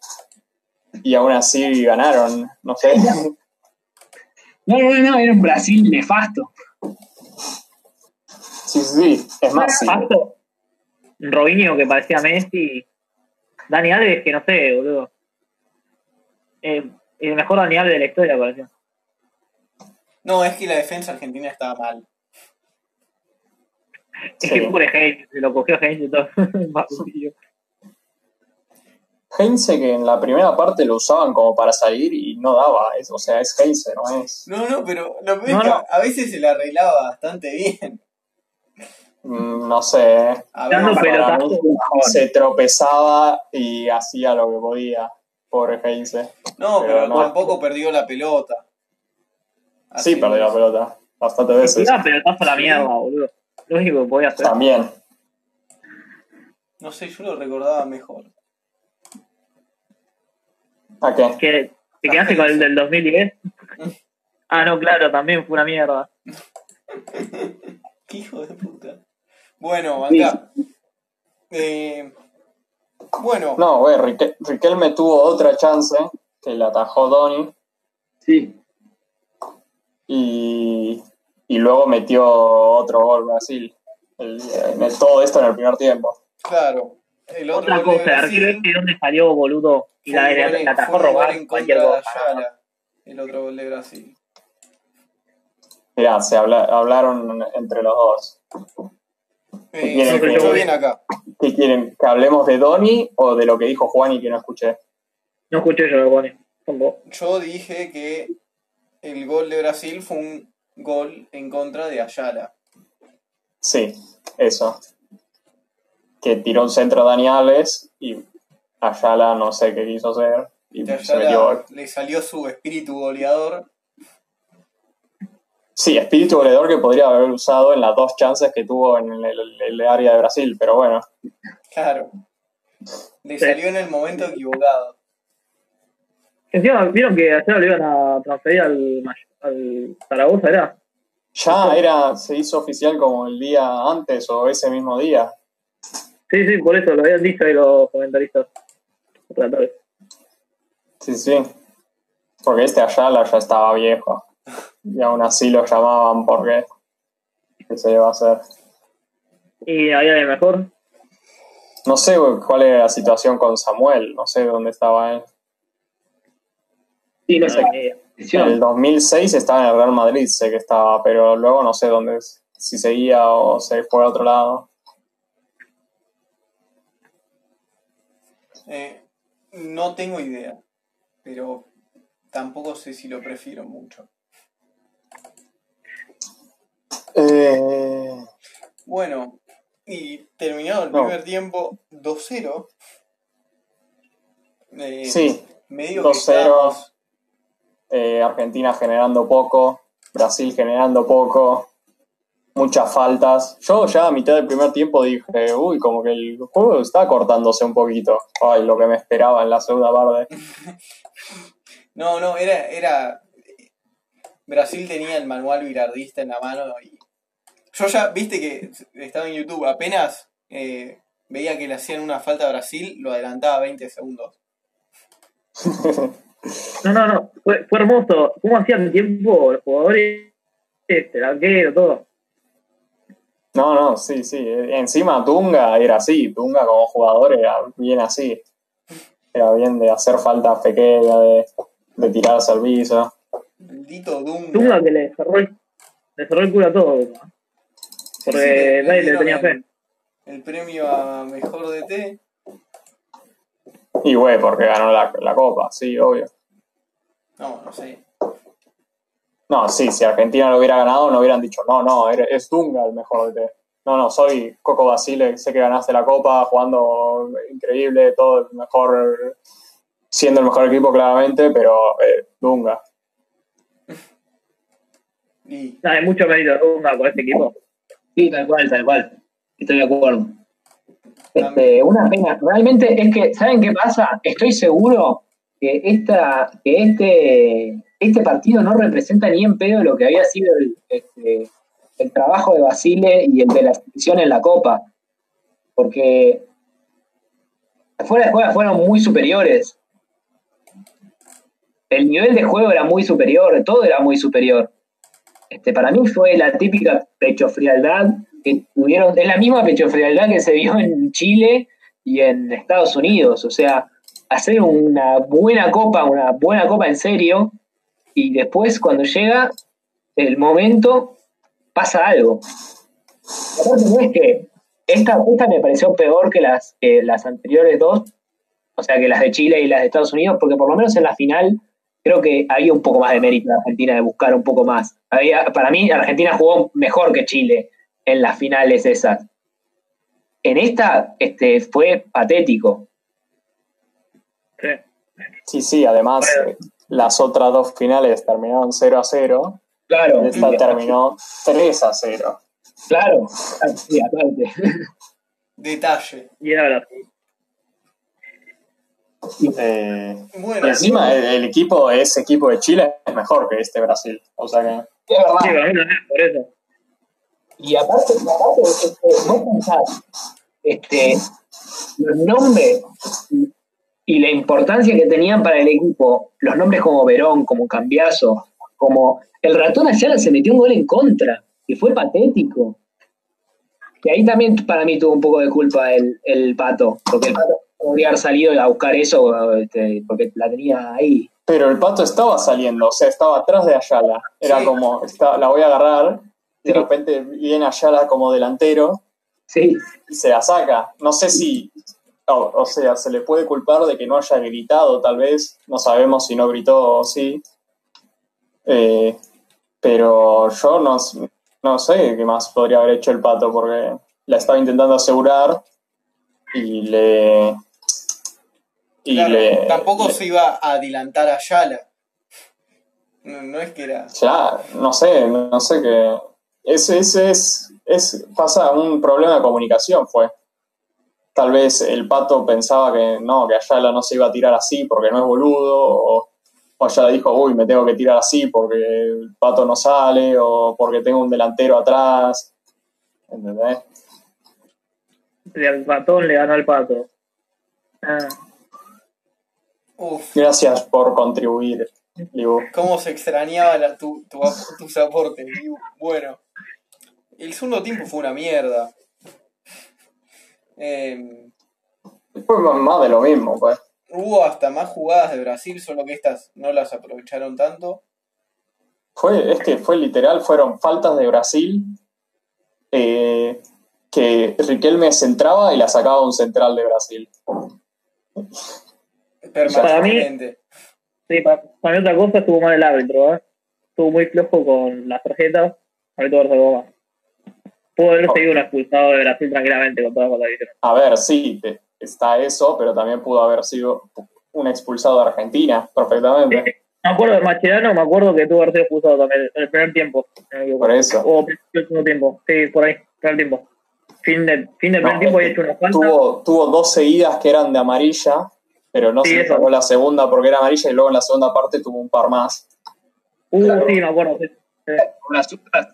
y aún así ganaron, no sé. No, no, no, era un Brasil nefasto. Sí, sí, sí, es más, sí. Pasto, Robinho que parecía Messi. Dani Alves que no sé, boludo. Eh, el mejor Alves de la historia pareció. No, es que la defensa argentina estaba mal. Es Sí. que pobre Heinz, se lo cogió Heinz y todo. Heinze que en la primera parte lo usaban como para salir y no daba, es- o sea, es Heinze, no es... No, no, pero lo No, a- a veces se la arreglaba bastante bien. mm, No sé, A ver, pelotazo. mí se tropezaba y hacía lo que podía, pobre Heinze. no, pero pero no. tampoco perdió la pelota. Sí, perdió la pelota, bastantes veces. Tiraba pelotazo a la mierda, boludo. Lo único que podía hacer. También. No sé, yo lo recordaba mejor. ¿A qué? Que te quedaste con el del 2010. Ah, no, claro, también fue una mierda. Qué hijo de puta. Bueno, acá. Eh, bueno, No, güey, Rique- Riquelme tuvo otra chance que la atajó Donny Sí. y, y luego metió otro gol Brasil. El- en el- todo esto en el primer tiempo. claro. El otro Otra gol de cosa, arquero Brasil ¿dónde salió, boludo? Y la, un la, gol atajó gol robar en cualquier de. Ayala. El otro gol de Brasil. Mirá, se habla- hablaron entre los dos. Eh, quieren se que- escuchó bien acá. ¿Qué quieren? ¿Que hablemos de Donny o de lo que dijo Juan y que no escuché? No escuché yo, vos. Yo dije que el gol de Brasil fue un gol en contra de Ayala. Sí, eso. Que tiró un centro a Dani Alves y Ayala no sé qué quiso hacer y se metió le salió su espíritu goleador. Sí, espíritu goleador que podría haber usado en las dos chances que tuvo en el, el área de Brasil, pero bueno, Claro. Le Sí. salió en el momento equivocado. Encima, vieron que ayer lo iban a transferir al, al Zaragoza, ¿era? Ya era, se hizo oficial como el día antes o ese mismo día. Sí, sí, por eso lo habían dicho ahí los comentaristas. relatores. Sí, sí. Porque este Ayala ya estaba viejo. Y aún así lo llamaban porque. ¿Qué se iba a hacer? ¿Y había de mejor? No sé cuál era la situación con Samuel, no sé dónde estaba él. Sí, no sé. Idea. En el 2006 estaba en el Real Madrid, sé que estaba, pero luego no sé dónde es. Si seguía o se fue a otro lado. Eh, no tengo idea, pero tampoco sé si lo prefiero mucho. Eh, Bueno, y terminado el No. primer tiempo 2-0. Eh, sí, medio que 2-0. estábamos- eh, Argentina generando poco, Brasil generando poco, muchas faltas. Yo ya a mitad del primer tiempo dije, uy, como que el juego está cortándose un poquito. Ay, lo que me esperaba en la segunda parte. No, no, era, era. Brasil tenía el manual virardista en la mano y. Yo ya, viste que estaba en YouTube, apenas eh, veía que le hacían una falta a Brasil, lo adelantaba 20 segundos. No, no, no. Fue, fue hermoso. ¿Cómo hacían tiempo los jugadores? Este, el arquero, todo. No, no, sí, sí. Encima Tunga era así, Tunga como jugador era bien así. Era bien de hacer faltas pequeñas, de, de tirarse al piso. Maldito Dunga. Tunga que le cerró el, le cerró el culo a todo. ¿no? Porque sí, le- le nadie le tenía fe. El premio a mejor DT. Y güey, porque ganó la, la copa, sí, obvio. No, no sé. No, sí, si Argentina lo hubiera ganado, no hubieran dicho, no, no, es Dunga el mejor de No, no, soy Coco Basile, sé que ganaste la copa, jugando increíble, todo el mejor, siendo el mejor equipo claramente, pero eh, Dunga. Y Hay mucho mérito de Dunga con este equipo. Sí, tal cual, tal cual. Estoy de acuerdo. Este, una pena. Realmente es que, ¿saben qué pasa? Estoy seguro que, esta, que este, este partido no representa ni en pedo lo que había sido el, este, el trabajo de Basile y el de la selección en la Copa. Porque fuera de juego fueron muy superiores. El nivel de juego era muy superior, todo era muy superior. Este, para mí fue la típica pechofrialdad que tuvieron, es la misma pechofrialdad que se vio en Chile y en Estados Unidos. O sea, hacer una buena copa, una buena copa en serio, y después cuando llega el momento pasa algo. Aparte no es que esta, esta me pareció peor que las, que las anteriores dos, o sea, que las de Chile y las de Estados Unidos, porque por lo menos en la final creo que había un poco más de mérito de Argentina de buscar un poco más. Había, para mí, Argentina jugó mejor que Chile en las finales esas. En esta este, fue patético. Sí. Sí, además eh, las otras dos finales terminaron 0 a 0, Claro, esta terminó 3 a 0. claro. Sí, aparte. detalle. Y era Brasil. Eh, Bueno, encima el, el equipo, ese equipo de Chile es mejor que este Brasil. O sea que Es verdad. Sí, por eso. Y aparte, y aparte este, vos pensás, este, los nombres y, y la importancia que tenían para el equipo, los nombres como Verón, como Cambiaso, como el ratón Ayala se metió un gol en contra, y fue patético. Y ahí también para mí tuvo un poco de culpa el, el pato, porque el pato podría haber salido a buscar eso, este, porque la tenía ahí. Pero el pato estaba saliendo, o sea, estaba atrás de Ayala. Era Sí. como, está, la voy a agarrar, de Sí. repente viene Ayala como delantero Sí, y se la saca. No sé si, o, o sea, se le puede culpar de que no haya gritado, tal vez. No sabemos si no gritó o sí. Eh, pero yo no, no sé qué más podría haber hecho el pato, porque la estaba intentando asegurar y le. Y claro, le. tampoco le- se iba a adelantar a Yala. No, no es que era. Ya, no sé, no sé qué. Ese, ese es, es. Pasa un problema de comunicación, fue. Tal vez el pato pensaba que no, que Ayala no se iba a tirar así porque no es boludo, o, o ya dijo, uy, me tengo que tirar así porque el pato no sale o porque tengo un delantero atrás. ¿Entendés? El ratón le ganó al pato. Ah, Uf, Gracias por contribuir, Libu. cómo se extrañaba la- tu, tu, tus aportes. Liu. Bueno, el segundo tiempo fue una mierda. Eh, Fue más- más de lo mismo, pues. hubo hasta más jugadas de Brasil, solo que estas no las aprovecharon tanto. Fue, es que fue literal, fueron faltas de Brasil eh, que Riquelme centraba y la sacaba un central de Brasil. Permanentemente. sí, para, para mí otra cosa estuvo mal el árbitro, ¿eh? Estuvo muy flojo con las tarjetas. Ahorita Barça Goma. Pudo haber seguido un expulsado de Brasil tranquilamente con todas las cosas que hicieron. A ver, sí, te- está eso, pero también pudo haber sido un expulsado de Argentina, perfectamente. Me acuerdo de Macherano, me acuerdo que tuvo que haber sido expulsado también en el primer tiempo. no. Por eso. O del segundo tiempo. Sí, por ahí, primer tiempo. Fin, de, fin del No, primer tiempo y hecho una falta. Tuvo, tuvo dos seguidas que eran de amarilla, pero no Sí, se sacó la segunda porque era amarilla y luego en la segunda parte tuvo un par más. Uh, sí, me acuerdo. sí.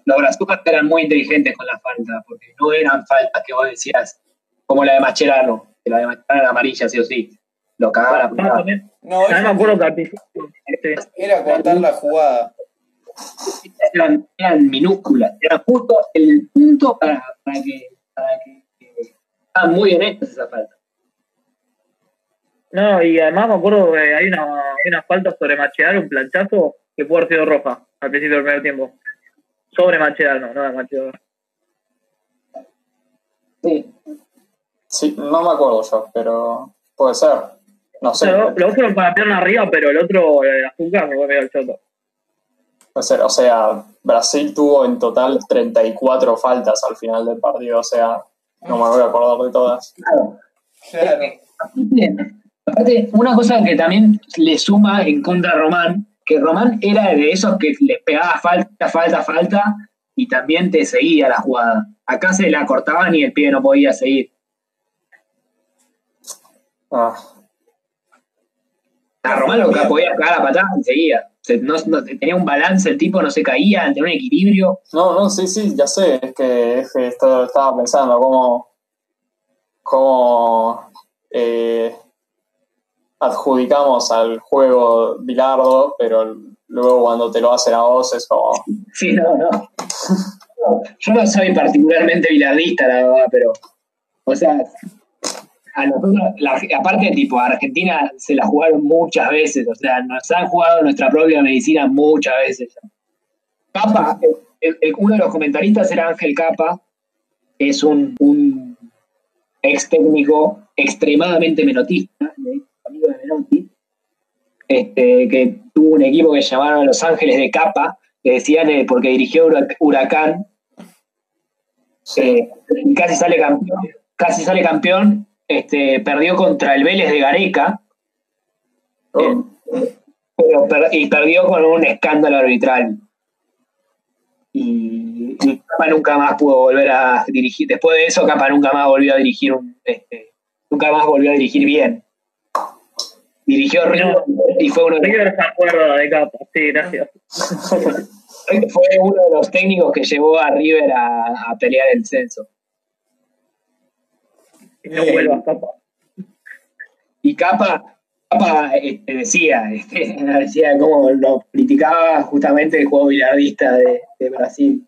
Los brazucas, eran muy inteligentes con la falta, porque no eran faltas que vos decías, como la de Macherano, que la de Macherano era amarilla, sí o sí. Lo cagaban a Ah, también. No, me acuerdo que al principio. sí. era cortar la jugada. eran, eran minúsculas, eran justo el punto para, para que, para que, que estaban muy bien hechas esas faltas. No, y además me acuerdo que hay una, hay una falta sobre Machear, un planchazo, que pudo haber sido roja al principio del primer tiempo. Sobre Machear, no, no de Machear. Sí. Sí, no me acuerdo yo, pero puede ser. No sé, Lo, lo fueron para la pierna arriba, pero el otro, el azúcar, me fue medio el choto. puede ser. O sea, Brasil tuvo en total 34 faltas al final del partido, o sea, no me voy a acordar de todas. Claro. Claro. Aparte, una cosa que también le suma en contra a Román, que Román era de esos que les pegaba falta, falta, falta, y también te seguía la jugada. Acá se la cortaban y el pie no podía seguir. Ah, A Román lo que podía cagar a patadas y seguía. Se- no- no- tenía un balance, el tipo no se caía, tenía un equilibrio. No, no, sí, sí, ya sé, es que, es que esto- estaba pensando cómo, cómo eh, adjudicamos al juego Bilardo, pero luego cuando te lo hacen a vos es como, Sí, no, no. Yo no soy particularmente bilardista, la verdad, pero. O sea, a nosotros, aparte, tipo, a Argentina se la jugaron muchas veces, o sea, nos han jugado nuestra propia medicina muchas veces. Capa, uno de los comentaristas era Ángel Capa, es un, un ex técnico extremadamente menotista, amigo de Menotti, este, que tuvo un equipo que llamaron Los Ángeles de Capa, que decían eh, porque dirigió Hurac- Huracán, eh, y casi sale campeón, casi sale campeón, este, perdió contra el Vélez de Gareca, oh, pero per- y perdió con un escándalo arbitral. Y, y Capa nunca más pudo volver a dirigir. Después de eso, Capa nunca más volvió a dirigir un, este, nunca más volvió a dirigir bien. Dirigió River y fue uno de los River se acuerda de capa, sí, gracias. fue uno de los técnicos que llevó a River a, a pelear el censo. No Eh, vuelvas capa. Y Capa, Capa este, decía, este, decía cómo lo criticaba justamente el juego bilardista de, de Brasil.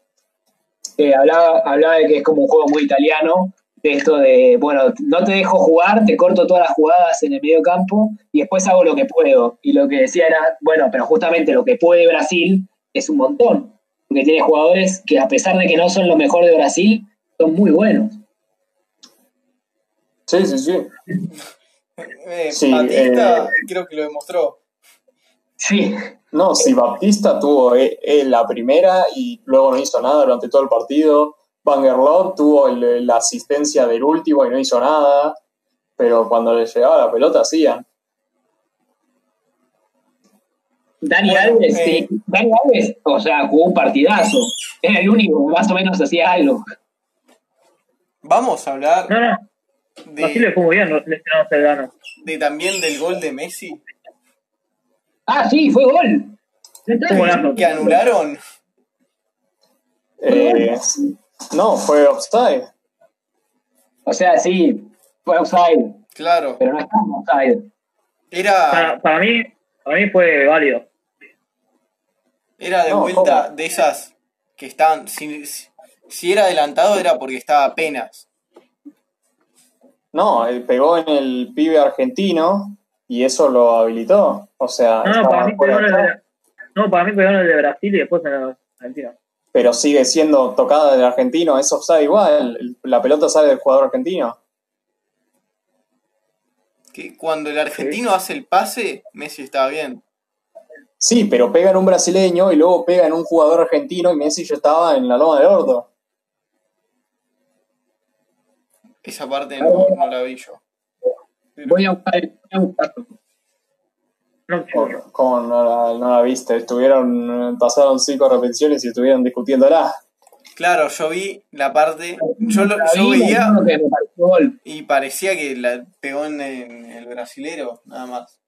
Eh, hablaba, hablaba de que es como un juego muy italiano, de esto de, bueno, no te dejo jugar, te corto todas las jugadas en el medio campo y después hago lo que puedo. Y lo que decía era, bueno, pero justamente lo que puede Brasil es un montón, porque tiene jugadores que a pesar de que no son lo mejor de Brasil, son muy buenos. sí, sí, sí. Eh, Sí, Batista eh, creo que lo demostró. Sí, No, si Baptista tuvo eh, eh, la primera y luego no hizo nada durante todo el partido. Bangerlot tuvo el- la asistencia del último y no hizo nada. Pero cuando le llegaba la pelota hacían. Dani Bueno, Alves, eh. sí. Dani Alves, o sea, jugó un partidazo. Era el único que más o menos hacía algo. Vamos a hablar No, no, Brasil le de, fue muy bien lesionado Sergano. de también del gol de Messi. Ah, sí, fue gol. Que anularon. Eh, no, fue offside. O sea, sí, fue offside, Claro. pero no está offside. Era, Para, para mí, para mí fue válido. era de No, vuelta ¿cómo? de esas que estaban. Si, si- si era adelantado era porque estaba apenas. No, él pegó en el pibe argentino y eso lo habilitó. O sea, No, no, estaba para mí pegó en de el de, no, para mí pegó en el de Brasil y después en el argentino. Pero sigue siendo tocada del argentino, es offside igual. La pelota sale del jugador argentino. Que cuando el argentino hace el pase, Messi estaba bien. Sí, pero pega en un brasileño y luego pega en un jugador argentino y Messi ya estaba en la loma del orto. Esa parte no, no la vi yo. Voy a buscar, voy a buscarlo. No, ¿Cómo no la, no la viste? Estuvieron, pasaron cinco repeticiones y estuvieron discutiéndola. Claro, yo vi la parte. Yo, lo, yo veía y parecía que la pegó en, en el brasilero, nada más.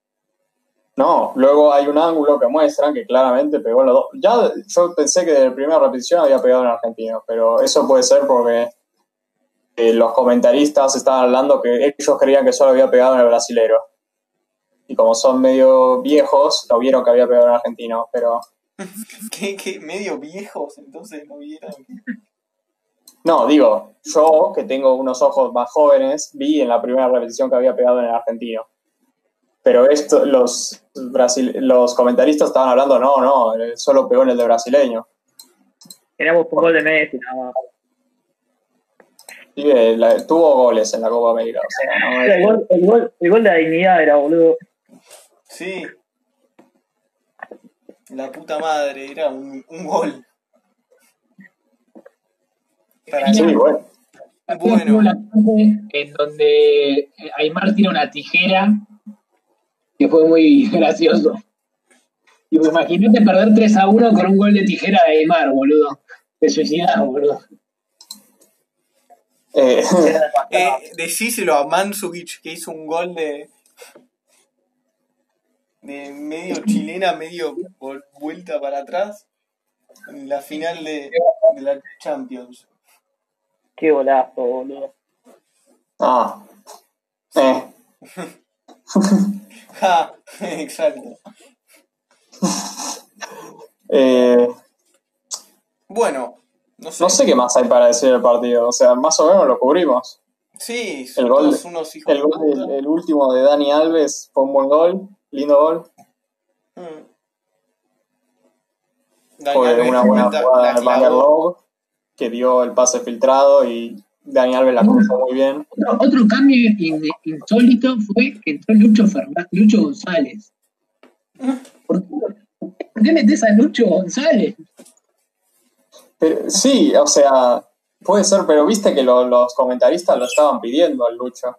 No, luego hay un ángulo que muestran que claramente pegó en los dos. Ya yo pensé que de la primera repetición había pegado en argentino, pero eso puede ser porque eh, los comentaristas estaban hablando que ellos creían que solo había pegado en el brasilero. Y como son medio viejos, lo vieron que había pegado en argentino, pero ¿Qué, qué? Medio viejos, entonces no vieron. no, digo, yo que tengo unos ojos más jóvenes, vi en la primera repetición que había pegado en el argentino. Pero esto, los, brasil- los comentaristas estaban hablando, no, no, eh, solo pegó en el de brasileño. Queríamos un gol de Messi, nada más. Sí, eh, la- tuvo goles en la Copa América. o sea, no es- El gol, el, gol, el gol de la dignidad era, boludo. Sí. La puta madre, era un, un gol. Para sí, bueno. bueno. la en donde Aymar tira una tijera, que fue muy gracioso. Y pues imagínate perder 3 a 1 con un gol de tijera de Aymar, boludo. Te suicidás, boludo. Eh, Eh, decíselo a Mansukic que hizo un gol de. De medio chilena, medio vuelta para atrás. En la final de, de la Champions. Qué golazo, boludo. ah. Eh, Ja, exacto. eh, Bueno, no sé. no sé qué más hay para decir del partido. O sea, más o menos lo cubrimos. Sí, El gol- unos hijos El, gol el último de Dani Alves fue un buen gol. Lindo gol. Mm. Fue una buena jugada de Van der que dio el pase filtrado y Dani Alves la cruzó muy bien. Otro, otro cambio in- insólito fue que entró Lucho, Fernández, Lucho González. ¿Por qué, por qué metes a Lucho González? Pero, sí, o sea, puede ser, pero viste que lo- los comentaristas lo estaban pidiendo al Lucho.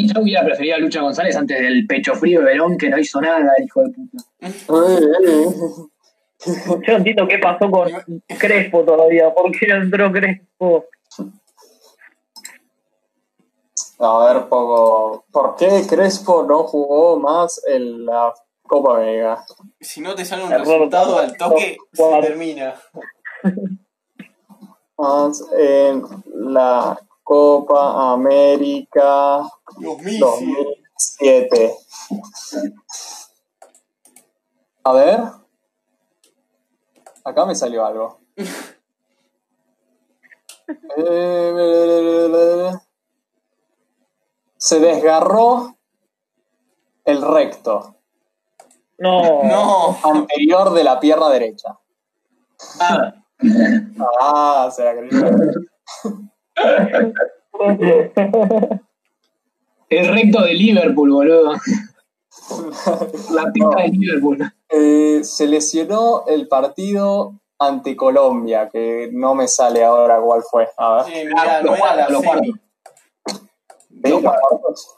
Y yo hubiera preferido a Lucho González antes del pecho frío de Verón, que no hizo nada, hijo de puta. Yo entiendo qué pasó con Crespo todavía. ¿Por qué no entró Crespo? A ver, poco. ¿Por qué Crespo no jugó más en la Copa América? Si no te sale un Error. resultado al toque, se termina. Más en la Copa América 2007. 2007. A ver. Acá me salió algo. Eh, Se desgarró el recto No. No, anterior de la pierna derecha. Ah, Ah, se la creyó. el recto de Liverpool, boludo. La pista de Liverpool. Eh, se lesionó el partido ante Colombia, que no me sale ahora cuál fue. A ver. eh, Los cuartos, los semi. ¿Sí, los cuartos?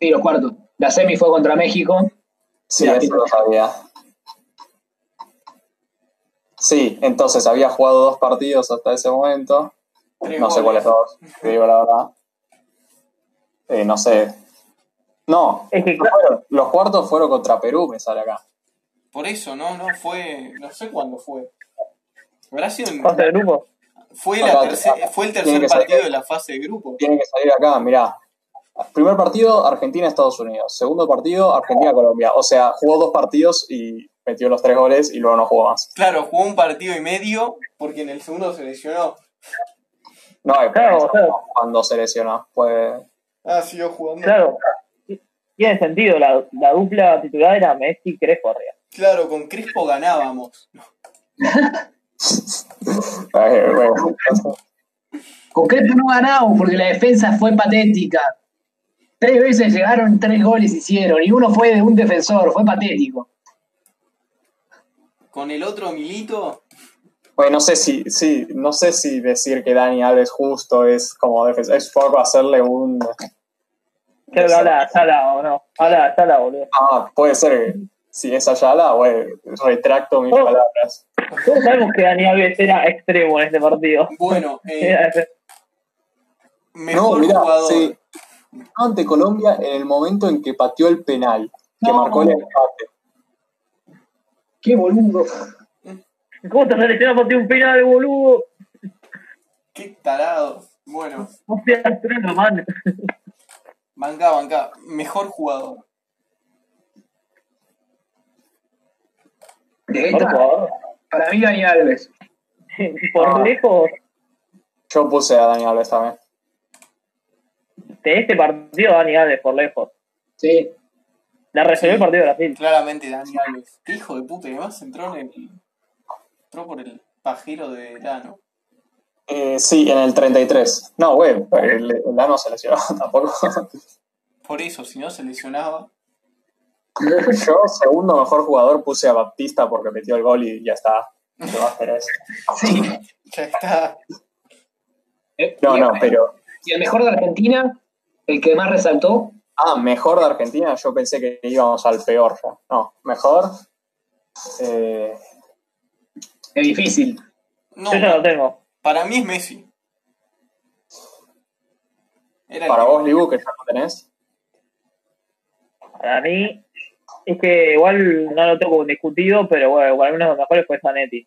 Sí, los cuartos. La semi fue contra México. Sí, eso lo sabía. Sí, entonces había jugado dos partidos hasta ese momento. Tres No sé cuáles dos, te digo la verdad. Eh, no sé. No, Es que, los cuartos fueron contra Perú, me sale acá. Por eso, no, no, fue. No sé cuándo fue. Habrá sido en- fase de grupo. fue, la tercer- acá. fue el tercer salir. partido de la fase de grupo. Tiene que salir acá, mirá. Primer partido, Argentina-Estados Unidos. Segundo partido, Argentina-Colombia. O sea, jugó dos partidos y metió los tres goles y luego no jugó más. Claro, jugó un partido y medio porque en el segundo se lesionó. No, Claro, claro. cuando se lesionó. Pues, Ah, siguió jugando. Claro. Tiene sentido, la, la dupla titular era Messi y Crespo arriba. Claro, con Crespo ganábamos. bueno, Con Crespo no ganamos porque la defensa fue patética. Tres veces llegaron, tres goles hicieron y uno fue de un defensor, fue patético. Con el otro Milito, Bueno, no sé si, sí, no sé si decir que Dani Alves justo es como defensa. Es poco hacerle un. Creo que Sala o no. De Sala, boludo. Ah, puede ser. que Si es Ayala, bueno, retracto mis Oh. palabras. Todos sabemos que Dani Alves era extremo en este partido. bueno, eh, No, mirá, jugador. sí. Ante Colombia en el momento en que pateó el penal, que No. marcó el empate. Qué boludo. ¿Cómo te selecciona por ti un penal, boludo? Qué tarado. Bueno, No seas extremo, man. banca, banca. Mejor jugador. De esta, favor. para mí Dani Alves. Por Ah. lejos, Yo puse a Dani Alves también. de este partido, Dani Alves, por lejos. Sí. La resolvió el partido de Brasil. Claramente Dani Alves. Qué hijo de puta. y Además entró en el. Entró por el pajero de Lano. Eh, sí, en el 33. No, güey, el, el Lano se lesionó tampoco. Por eso, si no se lesionaba. Yo, segundo mejor jugador, puse a Baptista porque metió el gol y ya está. ¿Qué más querés? Sí. Ya está. No, no, pero. Y el mejor de Argentina, el que más resaltó, Ah, mejor de Argentina, yo pensé que íbamos al peor ya. No, mejor. eh, es difícil. No, Yo ya lo tengo. para mí es Messi. Era para vos, Libu, que ya lo tenés. Para mí, es que igual no lo tengo discutido, pero bueno, para mí uno de los mejores fue Zanetti.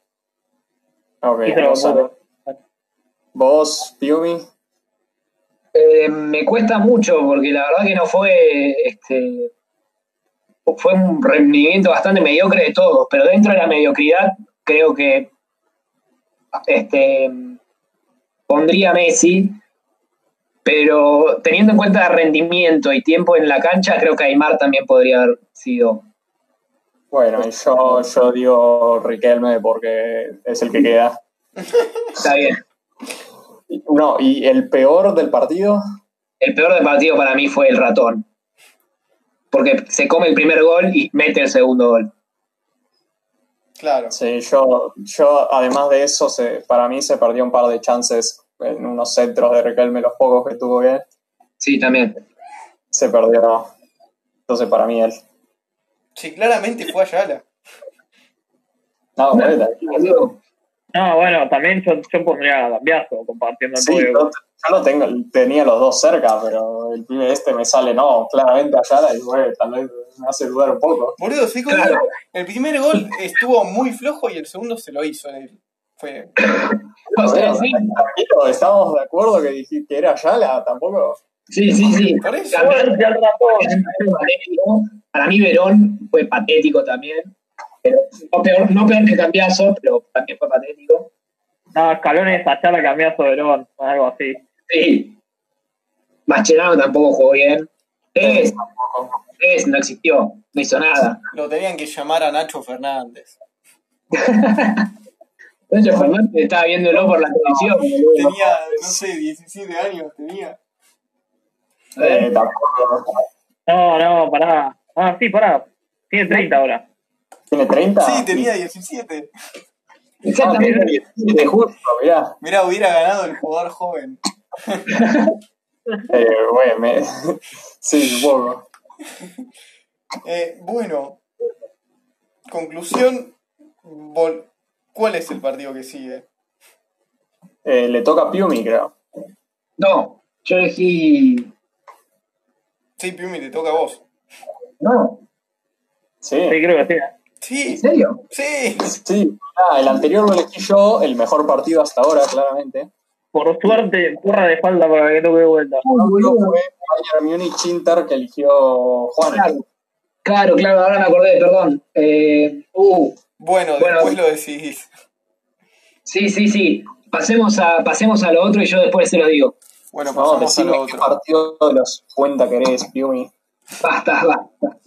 Ok. Vos, Piumi. Eh, me cuesta mucho porque la verdad que no fue este fue un rendimiento bastante mediocre de todos, pero dentro de la mediocridad creo que este pondría a Messi, pero teniendo en cuenta rendimiento y tiempo en la cancha, creo que Aymar también podría haber sido. Bueno, yo, yo digo Riquelme porque es el que queda. Está bien. No, y el peor del partido. El peor del partido para mí fue el ratón. Porque se come el primer gol y mete el segundo gol. Claro. Sí, yo, yo además de eso, se, para mí se perdió un par de chances en unos centros de Riquelme, los pocos que tuvo bien. Sí, también. Se perdió. Entonces, para mí, él. Sí, claramente fue Ayala. No, boleta. No, bueno, también yo, yo pondría a Cambiazo compartiendo el Sí, podio. Yo, lo tengo, tenía los dos cerca, pero el pibe este me sale, no, claramente Ayala, y bueno, tal vez me hace dudar un poco. Boludo, sí, como Claro. el primer gol estuvo muy flojo y el segundo se lo hizo él. Fue. O sea, sí, Tranquilo, estamos de acuerdo que dijiste que era Ayala, tampoco. sí, sí. sí. Por eso. Para mí Verón fue patético también. Pero no peor, no peor que Cambiazo, pero también fue patético. No, escalones Ayala Cambiazo Verón, o algo así. Sí. Mascherano tampoco jugó bien. Es, es, no existió, no hizo nada. Lo tenían que llamar a Nacho Fernández. Nacho Fernández estaba viéndolo por la televisión. Tenía, no sé, 17 años tenía. Eh, tampoco. No, no, pará. Ah, sí, pará. Tiene 30 ahora. ¿Tiene 30? Sí, tenía 17. Ah, Exactamente. tiene 17 justo, mirá. Mirá, hubiera ganado el jugador joven. Eh, bueno, me... sí, supongo. Eh, bueno, conclusión. vol- ¿Cuál es el partido que sigue? Eh, le toca a Piumi, creo. No, yo elegí. Sí, Piumi, te toca a vos. No, Sí, Sí, creo que sí. Sí, ¿en serio? sí. sí. Ah, el anterior lo elegí yo, el mejor partido hasta ahora, claramente. Por suerte, porra de falta para que no quede vuelta. No fue Bayern Múnich Inter que eligió Juan. Claro, claro, claro, ahora me acordé, perdón. Eh, uh, Bueno, Bueno. después lo decidís. sí, sí, sí. Pasemos a, pasemos a lo otro y yo después se lo digo. Bueno, No, pasamos a decime lo qué otro. partido de los cuenta querés, Piumi. Basta, basta.